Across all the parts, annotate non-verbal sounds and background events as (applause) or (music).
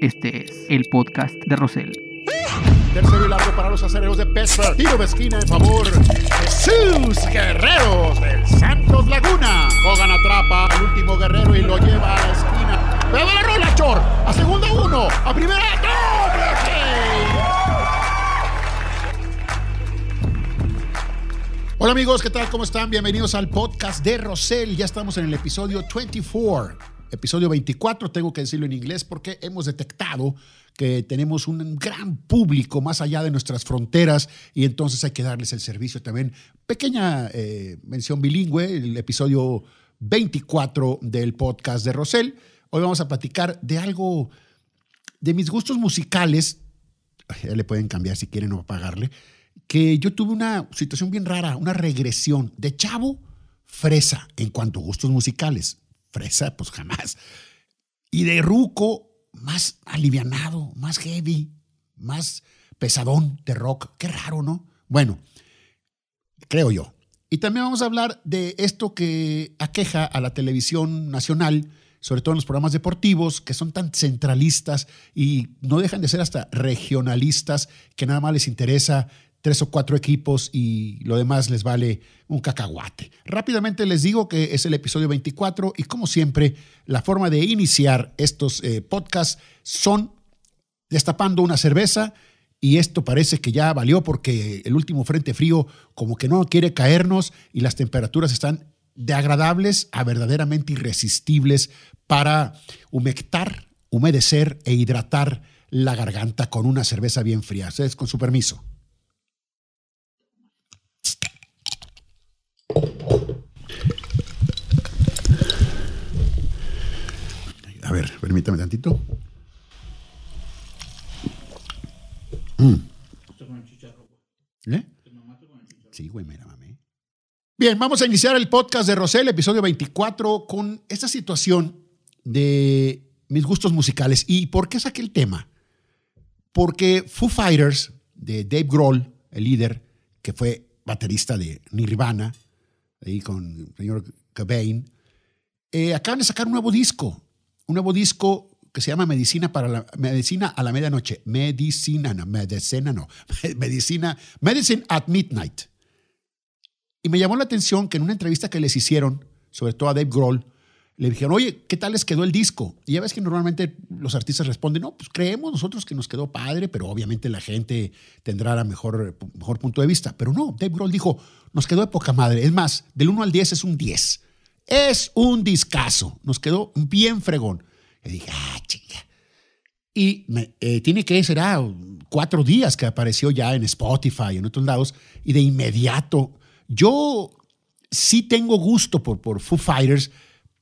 Este es el podcast de Rosell. Tercero y largo para los acereros de Pittsburgh. Tiro de esquina en favor de sus guerreros del Santos Laguna. Hogan atrapa al último guerrero y lo lleva a la esquina. ¡Pero la rola, Chor! A segunda uno. A primera doble Hola amigos, ¿qué tal? ¿Cómo están? Bienvenidos al podcast de Rosell. Ya estamos en el episodio 24 episodio 24, tengo que decirlo en inglés porque hemos detectado que tenemos un gran público más allá de nuestras fronteras y entonces hay que darles el servicio también. Pequeña eh, mención bilingüe, el episodio 24 del podcast de Rosell. Hoy vamos a platicar de algo, de mis gustos musicales, ya le pueden cambiar si quieren o pagarle, que yo tuve una situación bien rara, una regresión de chavo fresa en cuanto a gustos musicales pues jamás. Y de ruco, más alivianado, más heavy, más pesadón de rock. Qué raro, ¿no? Bueno, creo yo. Y también vamos a hablar de esto que aqueja a la televisión nacional, sobre todo en los programas deportivos, que son tan centralistas y no dejan de ser hasta regionalistas, que nada más les interesa tres o cuatro equipos y lo demás les vale un cacahuate. Rápidamente les digo que es el episodio 24 y como siempre, la forma de iniciar estos eh, podcasts son destapando una cerveza y esto parece que ya valió porque el último frente frío como que no quiere caernos y las temperaturas están de agradables a verdaderamente irresistibles para humectar, humedecer e hidratar la garganta con una cerveza bien fría. Ustedes con su permiso. A ver, permítame tantito. Mm. ¿Eh? Sí, güey, mira, mami. Bien, vamos a iniciar el podcast de Rosel, episodio 24, con esta situación de mis gustos musicales. ¿Y por qué saqué el tema? Porque Foo Fighters, de Dave Grohl, el líder, que fue baterista de Nirvana, ahí con el señor Cobain, eh, acaban de sacar un nuevo disco, un nuevo disco que se llama Medicina para Medicina a la medianoche. Medicina, no, medicina no. (laughs) Medicina, Medicine at Midnight. Y me llamó la atención que en una entrevista que les hicieron, sobre todo a Dave Grohl, le dijeron, oye, ¿qué tal les quedó el disco? Y ya ves que normalmente los artistas responden, no, pues creemos nosotros que nos quedó padre, pero obviamente la gente tendrá la mejor, mejor punto de vista. Pero no, Dave Grohl dijo, nos quedó de poca madre. Es más, del 1 al 10 es un 10. Es un discazo. Nos quedó bien fregón. Le dije, ah, chinga. Y eh, tiene que ser cuatro días que apareció ya en Spotify y en otros lados. Y de inmediato, yo sí tengo gusto por, por Foo Fighters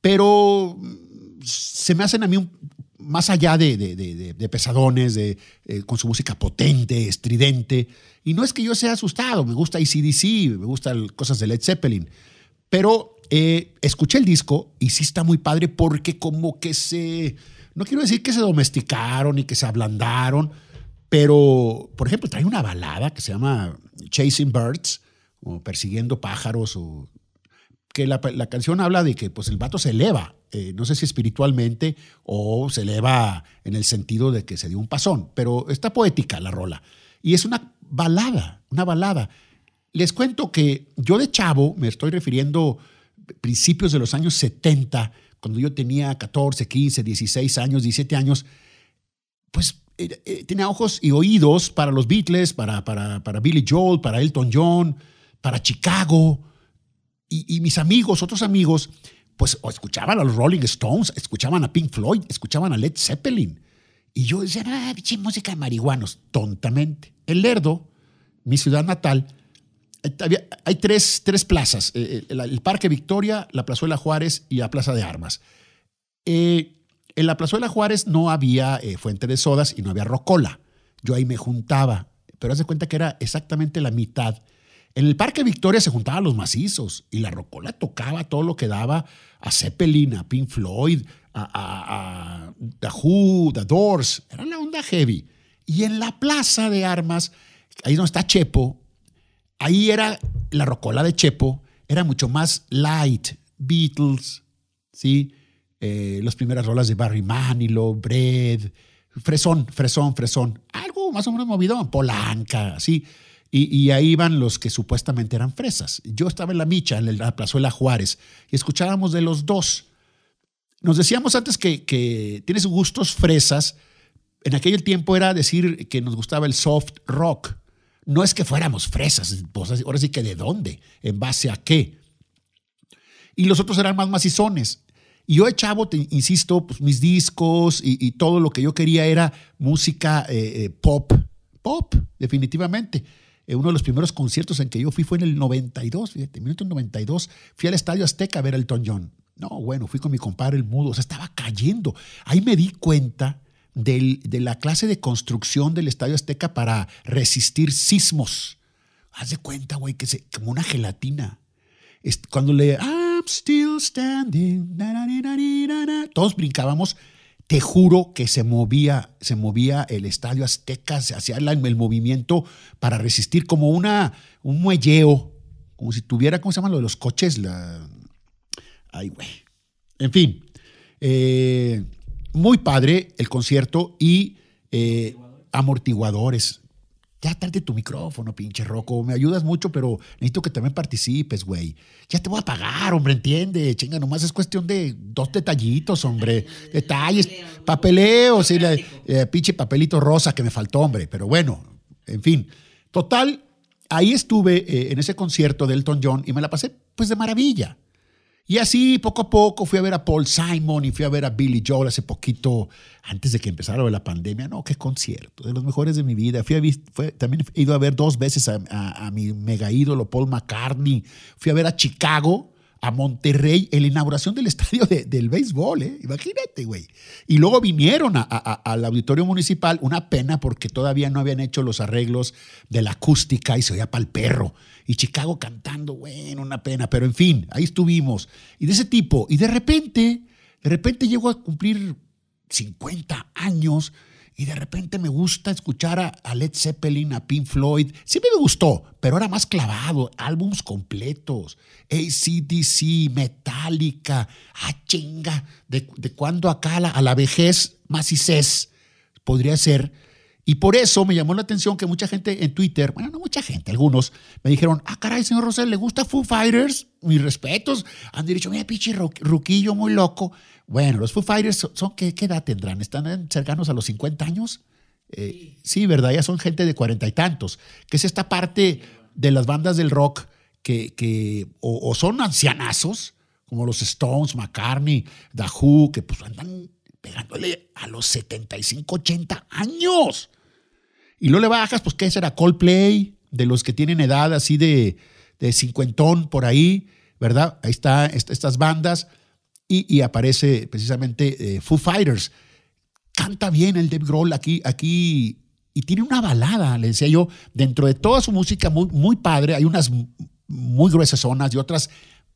pero se me hacen a mí más allá de, pesadones, de, eh, con su música potente, estridente. Y no es que yo sea asustado, me gusta ACDC, me gustan cosas de Led Zeppelin, pero eh, escuché el disco y sí está muy padre porque como que se, no quiero decir que se domesticaron y que se ablandaron, pero por ejemplo trae una balada que se llama Chasing Birds, o Persiguiendo pájaros, o que la, canción habla de que pues el vato se eleva, eh, no sé si espiritualmente o se eleva en el sentido de que se dio un pasón, pero está poética la rola. Y es una balada, una balada. Les cuento que yo de chavo, me estoy refiriendo principios de los años 70, cuando yo tenía 14, 15, 16 años, 17 años, pues eh, eh, tenía ojos y oídos para los Beatles, para, para, para Billy Joel, para Elton John, para Chicago, y, mis amigos, otros amigos, pues escuchaban a los Rolling Stones, escuchaban a Pink Floyd, escuchaban a Led Zeppelin. Y yo decía, ah, biche música de marihuanos, tontamente. El Lerdo, mi ciudad natal, hay tres, tres plazas, eh, eh, el, Parque Victoria, la Plazuela Juárez y la Plaza de Armas. Eh, en la Plazuela Juárez no había fuente de sodas y no había rocola. Yo ahí me juntaba, pero haz de cuenta que era exactamente la mitad en el Parque Victoria se juntaban los macizos y la rocola tocaba todo lo que daba a Zeppelin, a Pink Floyd, a, The Who, The Doors. Era la onda heavy. Y en la plaza de armas, ahí donde está Chepo, ahí era la rocola de Chepo, era mucho más light. Beatles, ¿sí? Eh, las primeras rolas de Barry Manilow, Bread, fresón, fresón, fresón. Algo más o menos movido, Polanca, así. Y, ahí iban los que supuestamente eran fresas. Yo estaba en la micha, en la plazuela Juárez, y escuchábamos de los dos. Nos decíamos antes que, tienes gustos fresas. En aquel tiempo era decir que nos gustaba el soft rock. No es que fuéramos fresas, pues ahora sí que de dónde, en base a qué. Y los otros eran más macizones. Y yo de chavo, te insisto, pues mis discos y, y, todo lo que yo quería era música eh, eh, pop, pop, definitivamente. Eh, uno de los primeros conciertos en que yo fui fue en el 92, fíjate, en 92, fui al Estadio Azteca a ver a Elton John. No, bueno, fui con mi compadre el mudo, o sea, estaba cayendo. Ahí me di cuenta de la clase de construcción del Estadio Azteca para resistir sismos. Haz de cuenta, güey, que se, como una gelatina. Cuando le, I'm still standing, todos brincábamos. Te juro que se movía, se movía el estadio Azteca, se hacía el, movimiento para resistir como una, un muelleo, como si tuviera, ¿cómo se llama lo de los coches? Ay, güey. En fin, eh, muy padre el concierto y eh, amortiguadores. Ya trate tu micrófono, pinche Roco. Me ayudas mucho, pero necesito que también participes, güey. Ya te voy a pagar, hombre, entiende. Chinga, nomás es cuestión de dos detallitos, hombre. (laughs) Detalles, papeleo, sí, la, eh, pinche papelito rosa que me faltó, hombre. Pero bueno, en fin. Total, ahí estuve eh, en ese concierto de Elton John y me la pasé pues de maravilla. Y así, poco a poco, fui a ver a Paul Simon y fui a ver a Billy Joel hace poquito, antes de que empezara la pandemia. No, qué concierto, de los mejores de mi vida. Fui a, fue, también he ido a ver dos veces a, mi mega ídolo Paul McCartney. Fui a ver a Chicago, a Monterrey, en la inauguración del (laughs) estadio de, del béisbol, ¿eh? Imagínate, güey. Y luego vinieron a, al auditorio municipal, una pena porque todavía no habían hecho los arreglos de la acústica y se oía para el perro y Chicago cantando, bueno, una pena, pero en fin, ahí estuvimos. Y de ese tipo, y de repente, de repente llego a cumplir 50 años y de repente me gusta escuchar a, Led Zeppelin, a Pink Floyd. Siempre me gustó, pero era más clavado, álbums completos, ACDC, Metallica, ah, chinga, de, de cuando acá a la, vejez, más y podría ser y por eso me llamó la atención que mucha gente en Twitter, bueno, no mucha gente, algunos, me dijeron, ah, caray, señor Rosel, ¿le gusta Foo Fighters? Mis respetos. Han dicho, mira, pinche ruquillo muy loco. Bueno, los Foo Fighters son, ¿qué, ¿qué, edad tendrán? ¿Están cercanos a los 50 años? Eh, sí. ¿verdad? Ya son gente de cuarenta y tantos, que es esta parte de las bandas del rock que, que o, son ancianazos, como los Stones, McCartney, The que pues andan pegándole a los 75, 80 años. Y luego le bajas, pues, ¿qué será? Coldplay, de los que tienen edad así de, de cincuentón por ahí, ¿verdad? Ahí está estas bandas. Y, aparece precisamente eh, Foo Fighters. Canta bien el Dave Grohl aquí, aquí y tiene una balada, le decía yo, dentro de toda su música muy, muy padre, hay unas muy gruesas zonas y otras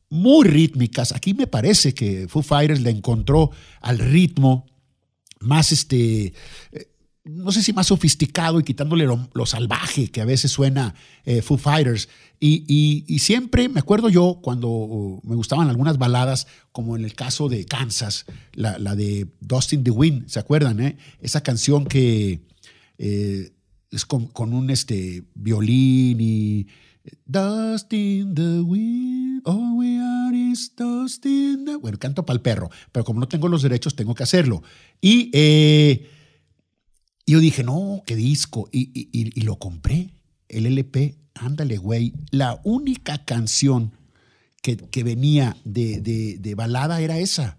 muy rítmicas. Aquí me parece que Foo Fighters le encontró al ritmo más este eh, no sé si más sofisticado y quitándole lo, salvaje que a veces suena eh, Foo Fighters. Y, y, siempre me acuerdo yo cuando me gustaban algunas baladas, como en el caso de Kansas, la, la de Dustin the Wind, ¿se acuerdan? Eh? Esa canción que eh, es con, un este, violín y Dust in the wind, all we are is dust in the... Bueno, canto para el perro, pero como no tengo los derechos, tengo que hacerlo. Y eh, yo dije, no, qué disco. Y, y, y, lo compré, el LP, ándale, güey. La única canción que, que venía de, de, de, balada era esa.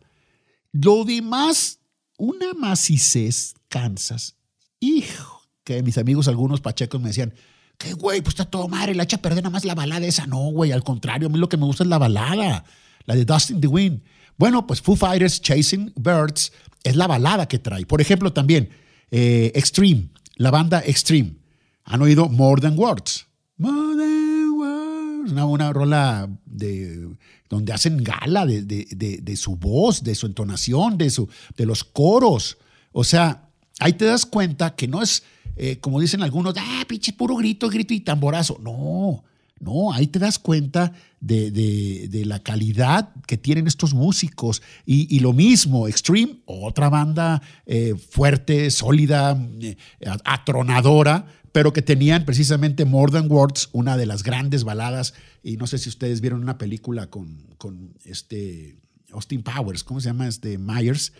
Lo demás, una macicez, Kansas. Hijo, que mis amigos, algunos pachecos me decían, ¿Qué, güey? Pues está todo madre, la echa perder nada más la balada esa. No, güey, al contrario, a mí lo que me gusta es la balada, la de Dustin the Wind. Bueno, pues Foo Fighters Chasing Birds es la balada que trae. Por ejemplo, también eh, Extreme, la banda Extreme. ¿Han oído More Than Words? More Than Words. Una, una rola de, donde hacen gala de, de, de, su voz, de su entonación, de, su, de los coros. O sea, ahí te das cuenta que no es eh, como dicen algunos, ah, pinche puro grito, grito y tamborazo. No, No, ahí te das cuenta de, la calidad que tienen estos músicos. Y, lo mismo, Extreme, otra banda eh, fuerte, sólida, eh, atronadora, pero que tenían precisamente More Than Words, una de las grandes baladas. Y no sé si ustedes vieron una película con, con este Austin Powers, ¿cómo se llama? Este Myers,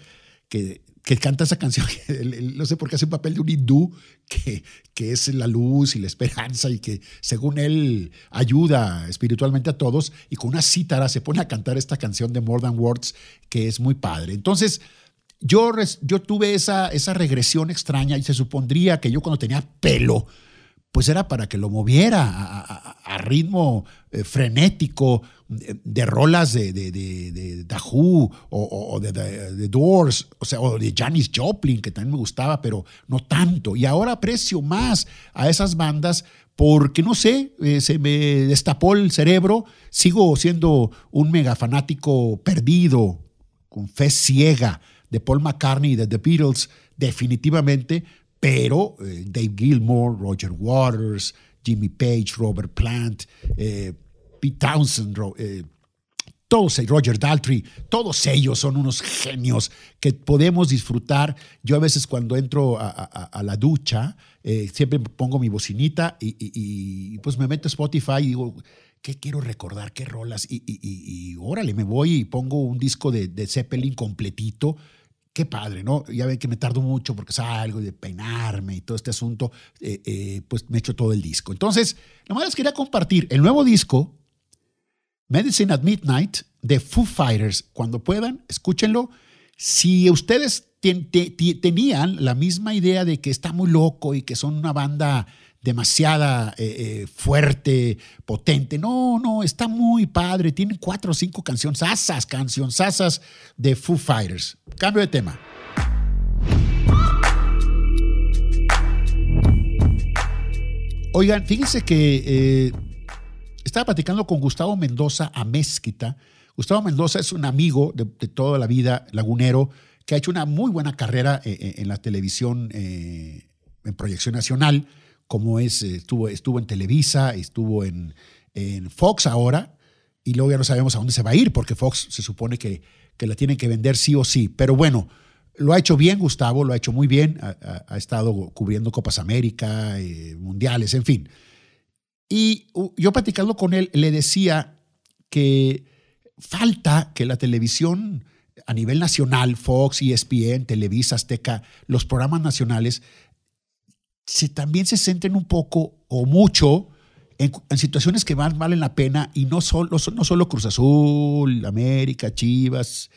que que canta esa canción, (laughs) no sé por qué hace un papel de un hindú que, que es la luz y la esperanza y que según él ayuda espiritualmente a todos y con una cítara se pone a cantar esta canción de More Than Words que es muy padre. Entonces, yo, yo tuve esa, esa regresión extraña y se supondría que yo cuando tenía pelo, pues era para que lo moviera a, ritmo eh, frenético de, rolas de, de, de, o, de, The Doors, o sea, o de Janis Joplin, que también me gustaba, pero no tanto. Y ahora aprecio más a esas bandas porque, no sé, eh, se me destapó el cerebro, sigo siendo un mega fanático perdido, con fe ciega de Paul McCartney y de The Beatles, definitivamente, pero eh, Dave Gilmore, Roger Waters, Jimmy Page, Robert Plant, eh, Pete Townsend, eh, todos, Roger Daltrey, todos ellos son unos genios que podemos disfrutar. Yo a veces cuando entro a, la ducha, siempre pongo mi bocinita y, pues me meto a Spotify y digo, ¿qué quiero recordar? ¿Qué rolas? Y, órale, me voy y pongo un disco de, de Zeppelin completito qué padre, ¿no? Ya ven que me tardo mucho porque salgo de peinarme y todo este asunto, eh, eh, pues me echo todo el disco. Entonces, nomás les quería compartir el nuevo disco, Medicine at Midnight, de Foo Fighters. Cuando puedan, escúchenlo. Si ustedes tenían la misma idea de que está muy loco y que son una banda demasiada eh, eh, fuerte, potente. No, no, está muy padre. Tiene cuatro o cinco canciones, asas, canciones asas de Foo Fighters. Cambio de tema. Oigan, fíjense que eh, estaba platicando con Gustavo Mendoza a Mezquita. Gustavo Mendoza es un amigo de, toda la vida, lagunero, que ha hecho una muy buena carrera en la televisión en proyección nacional como es, eh, estuvo, estuvo en Televisa, estuvo en, en, Fox ahora, y luego ya no sabemos a dónde se va a ir, porque Fox se supone que, que la tienen que vender sí o sí. Pero bueno, lo ha hecho bien Gustavo, lo ha hecho muy bien, ha, estado cubriendo Copas América, eh, mundiales, en fin. Y yo platicando con él, le decía que falta que la televisión a nivel nacional, Fox, ESPN, Televisa, Azteca, los programas nacionales, se, también se centren un poco o mucho en, situaciones que más valen la pena y no solo, no solo Cruz Azul, América, Chivas,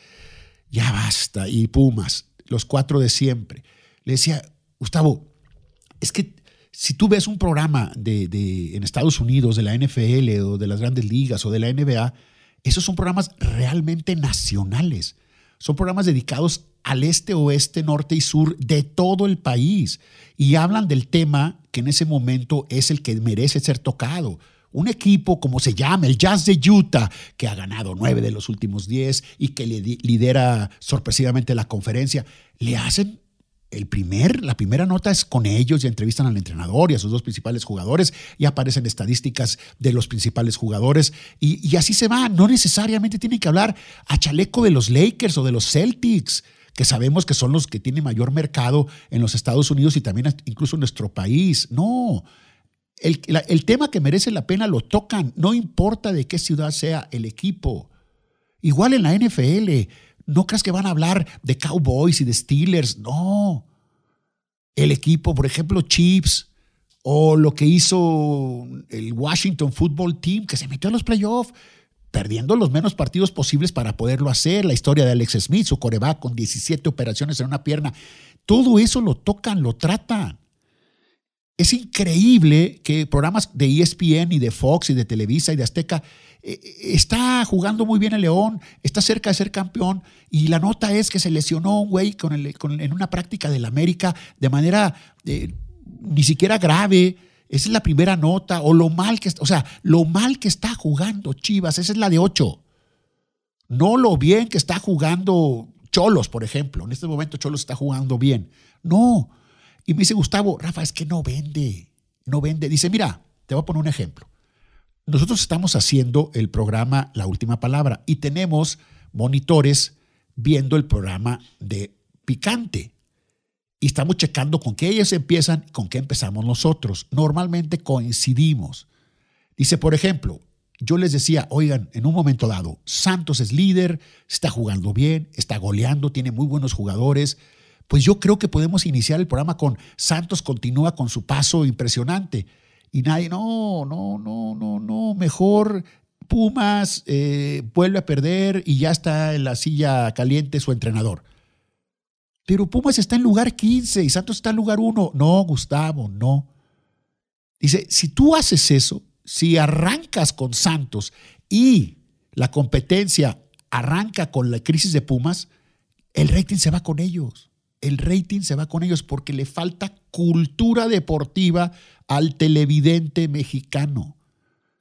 ya basta, y Pumas, los cuatro de siempre. Le decía, Gustavo, es que si tú ves un programa de, de, en Estados Unidos de la NFL o de las grandes ligas o de la NBA, esos son programas realmente nacionales. Son programas dedicados al este, oeste, norte y sur de todo el país y hablan del tema que en ese momento es el que merece ser tocado. Un equipo, como se llama, el Jazz de Utah, que ha ganado nueve de los últimos diez y que lidera sorpresivamente la conferencia, le hacen el primer, la primera nota es con ellos y entrevistan al entrenador y a sus dos principales jugadores y aparecen estadísticas de los principales jugadores y, así se va. No necesariamente tienen que hablar a chaleco de los Lakers o de los Celtics que sabemos que son los que tienen mayor mercado en los Estados Unidos y también incluso en nuestro país. No, el, tema que merece la pena lo tocan, no importa de qué ciudad sea el equipo. Igual en la NFL, no creas que van a hablar de Cowboys y de Steelers, no. El equipo, por ejemplo, Chiefs o lo que hizo el Washington Football Team, que se metió a los playoffs perdiendo los menos partidos posibles para poderlo hacer. La historia de Alex Smith, su coreback con 17 operaciones en una pierna. Todo eso lo tocan, lo tratan. Es increíble que programas de ESPN y de Fox y de Televisa y de Azteca está jugando muy bien el León, está cerca de ser campeón y la nota es que se lesionó un güey con en una práctica del América de manera eh, ni siquiera grave esa es la primera nota. O lo mal que, o sea, lo mal que está jugando Chivas. Esa es la de 8. No lo bien que está jugando Cholos, por ejemplo. En este momento Cholos está jugando bien. No. Y me dice Gustavo, Rafa, es que no vende. No vende. Dice, mira, te voy a poner un ejemplo. Nosotros estamos haciendo el programa La Última Palabra y tenemos monitores viendo el programa de Picante. Y estamos checando con qué ellos empiezan con qué empezamos nosotros. Normalmente coincidimos. Dice, por ejemplo, yo les decía, oigan, en un momento dado, Santos es líder, está jugando bien, está goleando, tiene muy buenos jugadores. Pues yo creo que podemos iniciar el programa con Santos continúa con su paso impresionante. Y nadie, no, no, no, no, no, mejor Pumas eh, vuelve a perder y ya está en la silla caliente su entrenador. Pero Pumas está en lugar 15 y Santos está en lugar 1. No, Gustavo, no. Dice, si tú haces eso, si arrancas con Santos y la competencia arranca con la crisis de Pumas, el rating se va con ellos. El rating se va con ellos porque le falta cultura deportiva al televidente mexicano.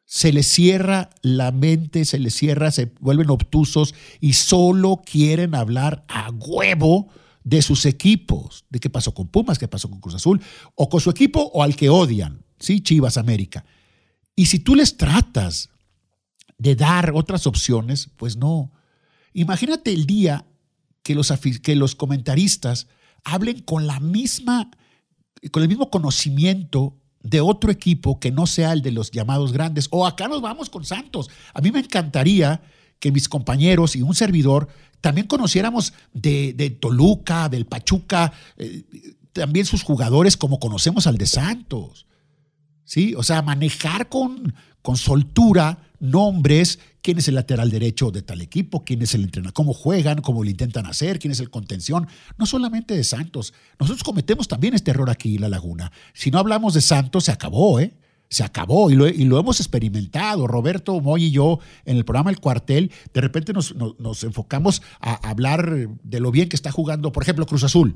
Se les cierra la mente, se les cierra, se vuelven obtusos y solo quieren hablar a huevo de sus equipos, de qué pasó con Pumas, qué pasó con Cruz Azul, o con su equipo o al que odian, ¿sí? Chivas América. Y si tú les tratas de dar otras opciones, pues no. Imagínate el día que los, que los comentaristas hablen con la misma, con el mismo conocimiento de otro equipo que no sea el de los llamados grandes. O acá nos vamos con Santos. A mí me encantaría que mis compañeros y un servidor también conociéramos de, Toluca, del Pachuca, eh, también sus jugadores como conocemos al de Santos. ¿sí? O sea, manejar con, con soltura nombres, quién es el lateral derecho de tal equipo, quién es el entrenador, cómo juegan, cómo lo intentan hacer, quién es el contención, no solamente de Santos. Nosotros cometemos también este error aquí en La Laguna. Si no hablamos de Santos, se acabó, ¿eh? Se acabó y lo, y lo hemos experimentado. Roberto Moy y yo en el programa El Cuartel, de repente nos, nos enfocamos a hablar de lo bien que está jugando, por ejemplo, Cruz Azul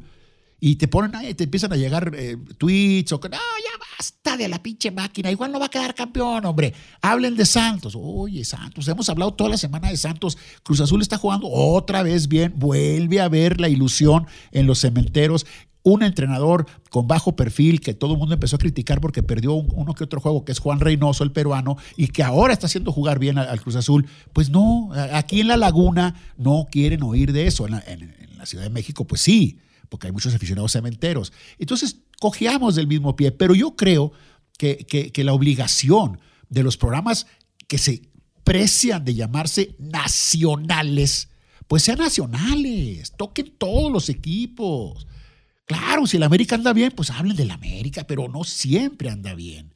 y te ponen ahí, te empiezan a llegar eh, tweets o que, no, ya basta de la pinche máquina, igual no va a quedar campeón, hombre. Hablen de Santos. Oye, Santos, hemos hablado toda la semana de Santos. Cruz Azul está jugando otra vez bien, vuelve a ver la ilusión en los cementeros. Un entrenador con bajo perfil que todo el mundo empezó a criticar porque perdió uno que otro juego, que es Juan Reynoso, el peruano, y que ahora está haciendo jugar bien al, Cruz Azul. Pues no, aquí en La Laguna no quieren oír de eso. en la Ciudad de México, pues sí porque hay muchos aficionados cementeros. Entonces, cojeamos del mismo pie, pero yo creo que, que, la obligación de los programas que se precian de llamarse nacionales, pues sean nacionales, toquen todos los equipos. Claro, si el América anda bien, pues hablen del América, pero no siempre anda bien.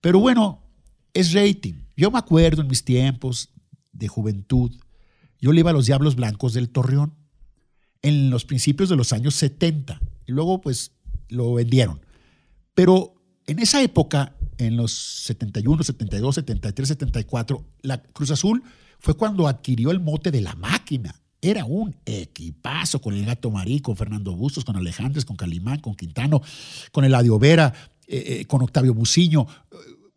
Pero bueno, es rating. Yo me acuerdo en mis tiempos de juventud, yo le iba a los Diablos Blancos del Torreón en los principios de los años 70 y luego pues lo vendieron. Pero en esa época, en los 71, 72, 73, 74, la Cruz Azul fue cuando adquirió el mote de la máquina. Era un equipazo con el Gato Marí, con Fernando Bustos, con Alejandres, con Calimán, con Quintano, con el Vera, eh, eh, con Octavio Buciño.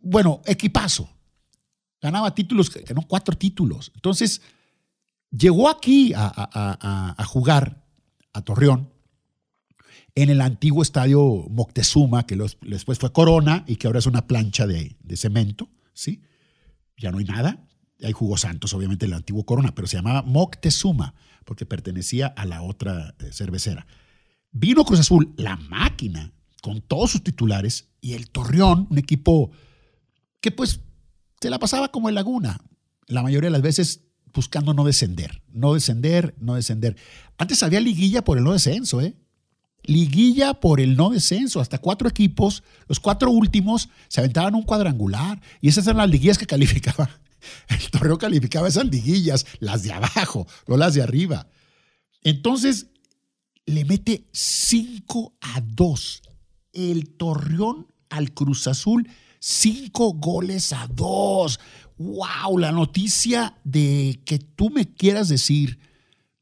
Bueno, equipazo. Ganaba títulos, ganó cuatro títulos. Entonces, llegó aquí a, jugar a Torreón en el antiguo estadio Moctezuma, que después fue Corona y que ahora es una plancha de, cemento, ¿sí? Ya no hay nada. Hay jugó Santos, obviamente, el antiguo Corona, pero se llamaba Moctezuma porque pertenecía a la otra eh, cervecera. Vino Cruz Azul, la máquina, con todos sus titulares, y el Torreón, un equipo que pues se la pasaba como en Laguna. La mayoría de las veces buscando no descender, no descender, no descender. Antes había liguilla por el no descenso, ¿eh? Liguilla por el no descenso, hasta cuatro equipos, los cuatro últimos se aventaban un cuadrangular y esas eran las liguillas que calificaba. (laughs) El Torreón calificaba esas liguillas, las de abajo, no las de arriba. Entonces le mete 5 a 2 el Torreón al Cruz Azul, 5 goles a 2 wow, la noticia de que tú me quieras decir,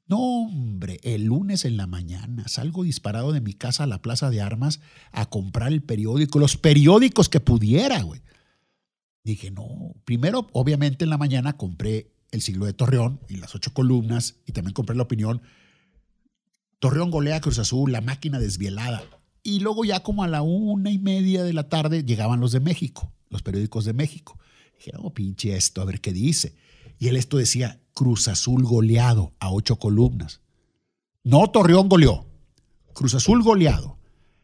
no, hombre, el lunes en la mañana salgo disparado de mi casa a la plaza de armas a comprar el periódico, los periódicos que pudiera, güey. Dije, no, primero, obviamente en la mañana compré El siglo de Torreón y las ocho columnas y también compré la opinión. Torreón golea Cruz Azul, la máquina desvielada. Y luego ya como a la una y media de la tarde llegaban los de México, los periódicos de México Dije, no, pinche esto, a ver qué dice. Y él esto decía, Cruz Azul goleado a ocho columnas. No Torreón goleó, Cruz Azul goleado.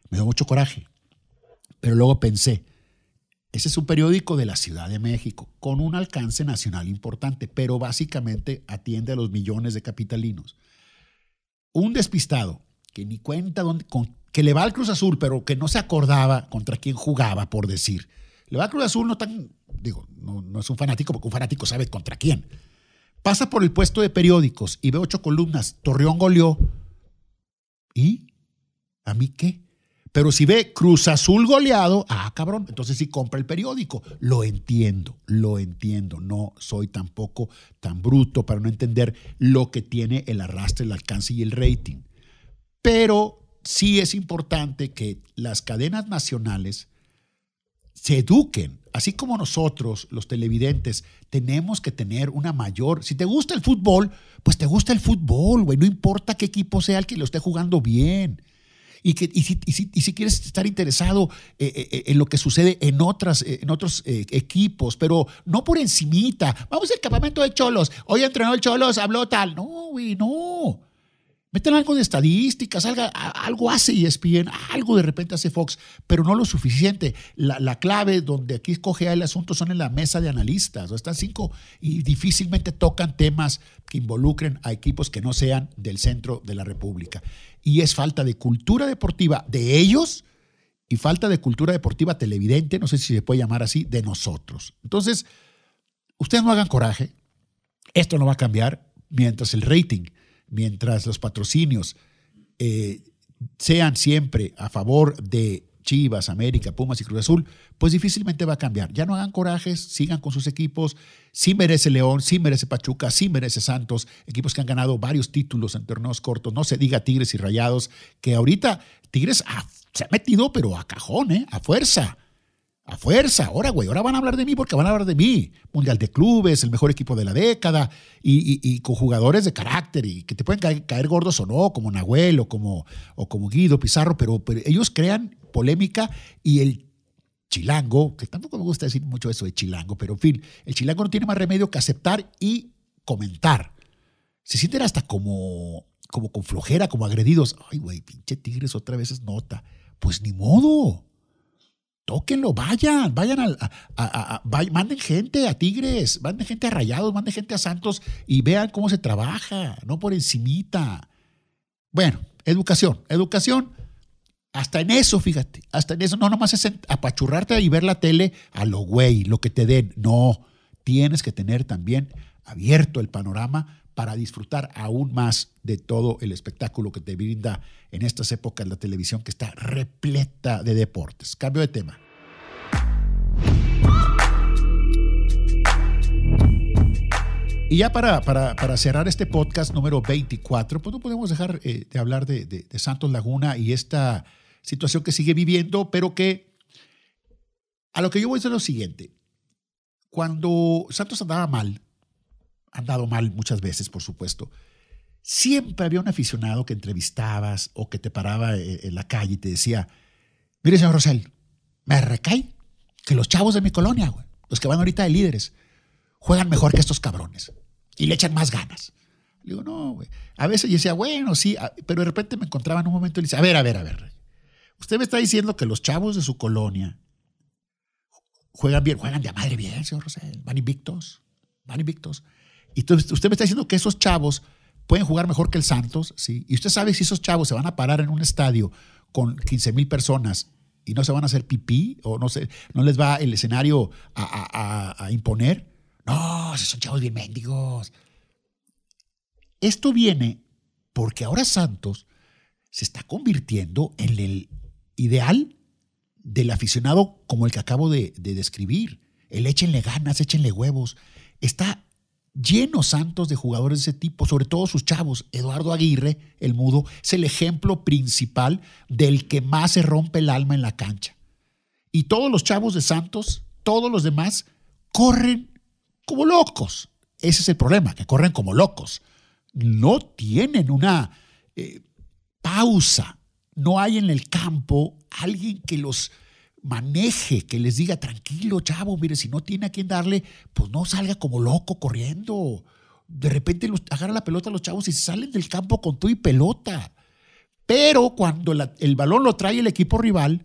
Me dio mucho coraje. Pero luego pensé, ese es un periódico de la Ciudad de México, con un alcance nacional importante, pero básicamente atiende a los millones de capitalinos. Un despistado que ni cuenta dónde, que le va al Cruz Azul, pero que no se acordaba contra quién jugaba, por decir. Le va al Cruz Azul no tan, digo, no, es un fanático, porque un fanático sabe contra quién. Pasa por el puesto de periódicos y ve ocho columnas. Torreón goleó. ¿Y? ¿A mí qué? Pero si ve Cruz Azul goleado, ah, cabrón, entonces sí compra el periódico. Lo entiendo, lo entiendo. No soy tampoco tan bruto para no entender lo que tiene el arrastre, el alcance y el rating. Pero sí es importante que las cadenas nacionales se eduquen, así como nosotros, los televidentes, tenemos que tener una mayor. Si te gusta el fútbol, pues te gusta el fútbol, güey. No importa qué equipo sea el que lo esté jugando bien y, que, y, si, y si, quieres estar interesado eh, eh, eh, en lo que sucede en, otras, en otros equipos, pero no por encimita. Vamos al campamento de Cholos. Hoy entrenó el Cholos, habló tal. No, güey, no. Meten algo de estadísticas, algo, algo hace ESPN, algo de repente hace Fox, pero no lo suficiente. La, clave donde aquí escoge el asunto son en la mesa de analistas. Están cinco y difícilmente tocan temas que involucren a equipos que no sean del centro de la República. Y es falta de cultura deportiva de ellos y falta de cultura deportiva televidente, no sé si se puede llamar así, de nosotros. Entonces, ustedes no hagan coraje. Esto no va a cambiar mientras el rating mientras los patrocinios eh, sean siempre a favor de Chivas, América, Pumas y Cruz Azul, pues difícilmente va a cambiar. Ya no hagan corajes, sigan con sus equipos. Sí merece León, sí merece Pachuca, sí merece Santos, equipos que han ganado varios títulos en torneos cortos. No se diga Tigres y Rayados, que ahorita Tigres se ha metido, pero a cajón, ¿eh? a fuerza. A fuerza, ahora, güey, ahora van a hablar de mí porque van a hablar de mí. Mundial de clubes, el mejor equipo de la década y, con jugadores de carácter y que te pueden caer, gordos o no, como Nahuel o como, o como Guido Pizarro, pero, ellos crean polémica y el chilango, que tampoco me gusta decir mucho eso de chilango, pero en fin, el chilango no tiene más remedio que aceptar y comentar. Se sienten hasta como, como con flojera, como agredidos. Ay, güey, pinche Tigres otra vez es nota. Pues ni modo tóquenlo, vayan, vayan a, manden gente a Tigres, manden gente a Rayados, manden gente a Santos y vean cómo se trabaja, no por encimita. Bueno, educación, educación, hasta en eso, fíjate, hasta en eso, no nomás es apachurrarte y ver la tele a lo güey, lo que te den, no, tienes que tener también abierto el panorama para disfrutar aún más de todo el espectáculo que te brinda en estas épocas la televisión que está repleta de deportes. Cambio de tema. Y ya para, para, cerrar este podcast número 24, pues no podemos dejar eh, de hablar de, de, Santos Laguna y esta situación que sigue viviendo, pero que a lo que yo voy a decir es lo siguiente. Cuando Santos andaba mal, han dado mal muchas veces, por supuesto. Siempre había un aficionado que entrevistabas o que te paraba eh, en la calle y te decía, mire, señor Rosell, me recae que los chavos de mi colonia, los que van ahorita de líderes, juegan mejor que estos cabrones y le echan más ganas. Le digo, no, güey. A veces yo decía, bueno, sí, pero de repente me encontraba en un momento y le decía, a ver, a ver, a ver. Usted me está diciendo que los chavos de su colonia juegan bien, juegan de madre bien, señor Rosell, van invictos, van invictos. Y entonces usted me está diciendo que esos chavos pueden jugar mejor que el Santos, ¿sí? Y usted sabe si esos chavos se van a parar en un estadio con 15 mil personas y no se van a hacer pipí o no, se, no les va el escenario a, imponer. No, esos son chavos bien mendigos. Esto viene porque ahora Santos se está convirtiendo en el ideal del aficionado como el que acabo de, de describir. El échenle ganas, échenle huevos. Está llenos santos de jugadores de ese tipo, sobre todo sus chavos. Eduardo Aguirre, el mudo, es el ejemplo principal del que más se rompe el alma en la cancha. Y todos los chavos de Santos, todos los demás, corren como locos. Ese es el problema, que corren como locos. No tienen una eh, pausa. No hay en el campo alguien que los maneje, que les diga, tranquilo, chavo, mire, si no tiene a quién darle, pues no salga como loco corriendo. De repente los, agarra la pelota a los chavos y salen del campo con tú y pelota. Pero cuando el balón lo trae el equipo rival,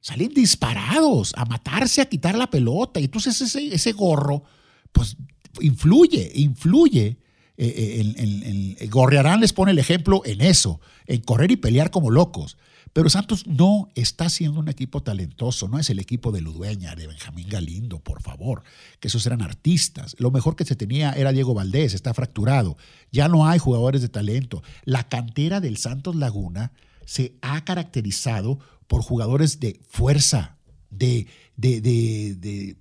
salen disparados a matarse, a quitar la pelota. Y entonces ese, gorro, pues influye, influye. Eh, eh, les pone el ejemplo en eso, en correr y pelear como locos. Pero Santos no está siendo un equipo talentoso, no es el equipo de Ludueña, de Benjamín Galindo, por favor, que esos eran artistas. Lo mejor que se tenía era Diego Valdés, está fracturado. Ya no hay jugadores de talento. La cantera del Santos Laguna se ha caracterizado por jugadores de fuerza, de, de, de,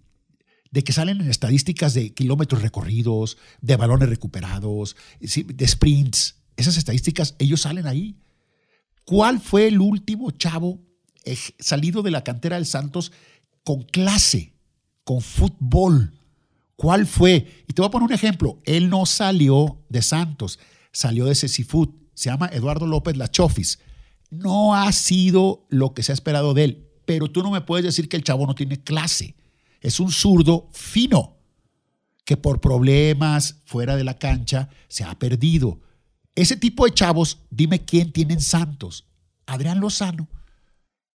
de que salen en estadísticas de kilómetros recorridos, de balones recuperados, de sprints. Esas estadísticas, ellos salen ahí. ¿Cuál fue el último chavo salido de la cantera del Santos con clase, con fútbol? ¿Cuál fue? Y te voy a poner un ejemplo. Él no salió de Santos, salió de Cecifut. Se llama Eduardo López Lachofis. No ha sido lo que se ha esperado de él, pero tú no me puedes decir que el chavo no tiene clase. Es un zurdo fino, que por problemas fuera de la cancha se ha perdido. Ese tipo de chavos, dime quién tienen Santos. Adrián Lozano.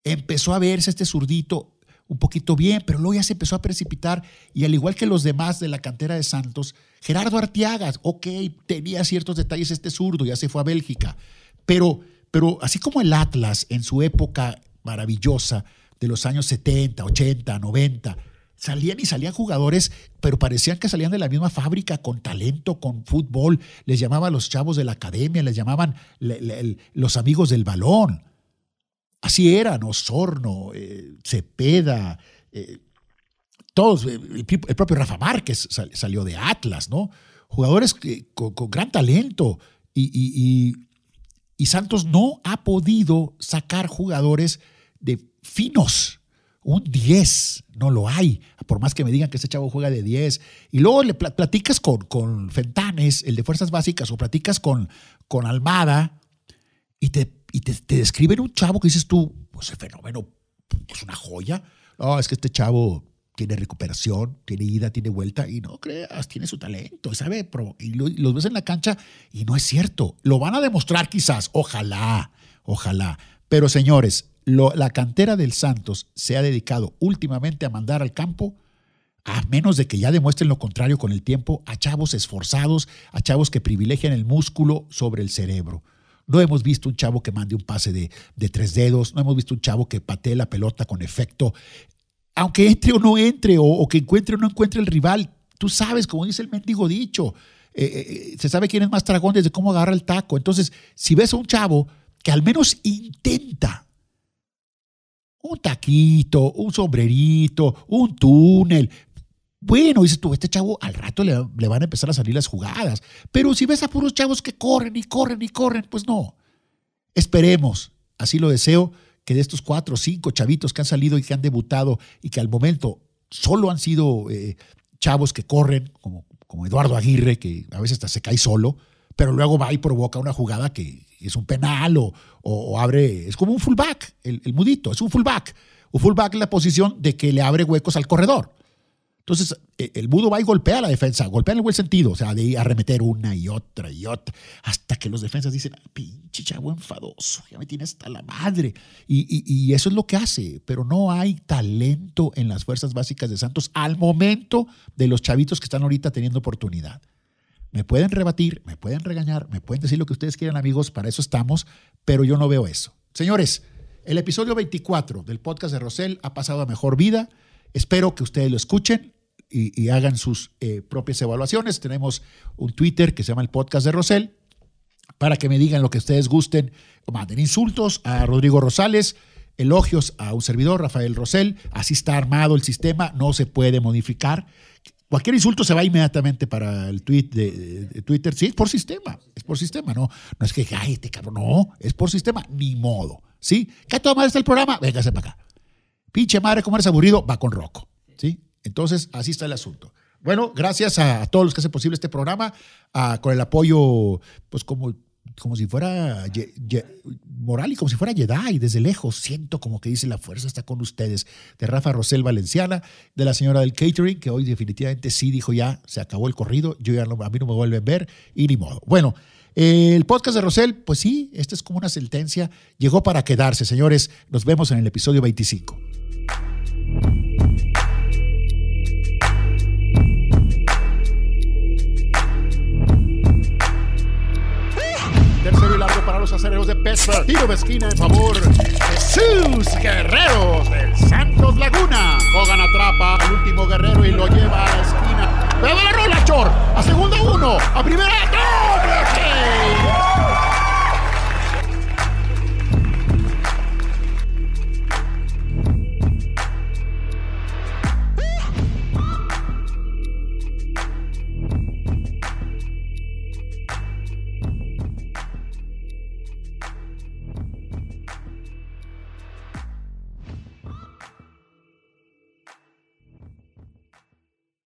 Empezó a verse este zurdito un poquito bien, pero luego ya se empezó a precipitar. Y al igual que los demás de la cantera de Santos, Gerardo Artiagas, ok, tenía ciertos detalles este zurdo, ya se fue a Bélgica. Pero, pero así como el Atlas en su época maravillosa de los años 70, 80, 90, Salían y salían jugadores, pero parecían que salían de la misma fábrica, con talento, con fútbol. Les llamaban los chavos de la academia, les llamaban los amigos del balón. Así eran, Osorno, eh, Cepeda, eh, todos, eh, el, propio Rafa Márquez salió de Atlas, ¿no? Jugadores con, gran talento. y Santos no ha podido sacar jugadores de finos un 10, no lo hay, por más que me digan que ese chavo juega de 10. Y luego le platicas con, con Fentanes, el de Fuerzas Básicas, o platicas con, con Almada, y, te, te, describen un chavo que dices tú, pues el fenómeno, es una joya. No, es que este chavo tiene recuperación, tiene ida, tiene vuelta, y no creas, tiene su talento, y sabe, y los ves en la cancha, y no es cierto. Lo van a demostrar quizás, ojalá, ojalá. Pero señores, la cantera del Santos se ha dedicado últimamente a mandar al campo, a menos de que ya demuestren lo contrario con el tiempo, a chavos esforzados, a chavos que privilegian el músculo sobre el cerebro. No hemos visto un chavo que mande un pase de, tres dedos, no hemos visto un chavo que patee la pelota con efecto. Aunque entre o no entre, o, que encuentre o no encuentre el rival, tú sabes, como dice el mendigo dicho, eh, eh, eh, se sabe quién es más dragón desde cómo agarra el taco. Entonces, si ves a un chavo que al menos intenta un taquito, un sombrerito, un túnel. Bueno, dices tú, este chavo al rato le, van a empezar a salir las jugadas. Pero si ves a puros chavos que corren y corren y corren, pues no. Esperemos, así lo deseo, que de estos cuatro o cinco chavitos que han salido y que han debutado y que al momento solo han sido eh, chavos que corren, como, como Eduardo Aguirre, que a veces hasta se cae solo, pero luego va y provoca una jugada que es un penal o, abre, es como un fullback, el, mudito, es un fullback. Un fullback es la posición de que le abre huecos al corredor. Entonces, e, el mudo va y golpea a la defensa, golpea en el buen sentido, o sea, de arremeter una y otra y otra, hasta que los defensas dicen, pinche chavo enfadoso, ya me tiene hasta la madre. Y, y, eso es lo que hace, pero no hay talento en las fuerzas básicas de Santos al momento de los chavitos que están ahorita teniendo oportunidad. Me pueden rebatir, me pueden regañar, me pueden decir lo que ustedes quieran, amigos, para eso estamos, pero yo no veo eso. Señores, el episodio 24 del podcast de Rosel ha pasado a mejor vida. Espero que ustedes lo escuchen y, hagan sus eh, propias evaluaciones. Tenemos un Twitter que se llama el podcast de Rosel para que me digan lo que ustedes gusten. Manden insultos a Rodrigo Rosales, elogios a un servidor, Rafael Rosel. Así está armado el sistema, no se puede modificar. Cualquier insulto se va inmediatamente para el tweet de, Twitter. Sí, es por sistema, es por sistema, no, no es que, ay, este cabrón, no, es por sistema, ni modo. ¿Sí? ¿Qué toda madre está el programa? Véngase para acá. Pinche madre, como eres aburrido, va con Rocco. ¿Sí? Entonces, así está el asunto. Bueno, gracias a, todos los que hacen posible este programa, con el apoyo, pues como como si fuera moral y como si fuera Jedi desde lejos. Siento como que dice la fuerza está con ustedes. De Rafa Rosel Valenciana, de la señora del catering, que hoy definitivamente sí dijo ya, se acabó el corrido, yo ya no, a mí no me vuelven a ver y ni modo. Bueno, el podcast de Rosel, pues sí, esta es como una sentencia, llegó para quedarse, señores. Nos vemos en el episodio 25. Los aceleros de Pittsburgh. Tiro de esquina en favor de sus guerreros del Santos Laguna. Hogan atrapa al último guerrero y lo lleva a la esquina. ¡Pero la rola, Chor! A segunda uno. A primera. ¡Doble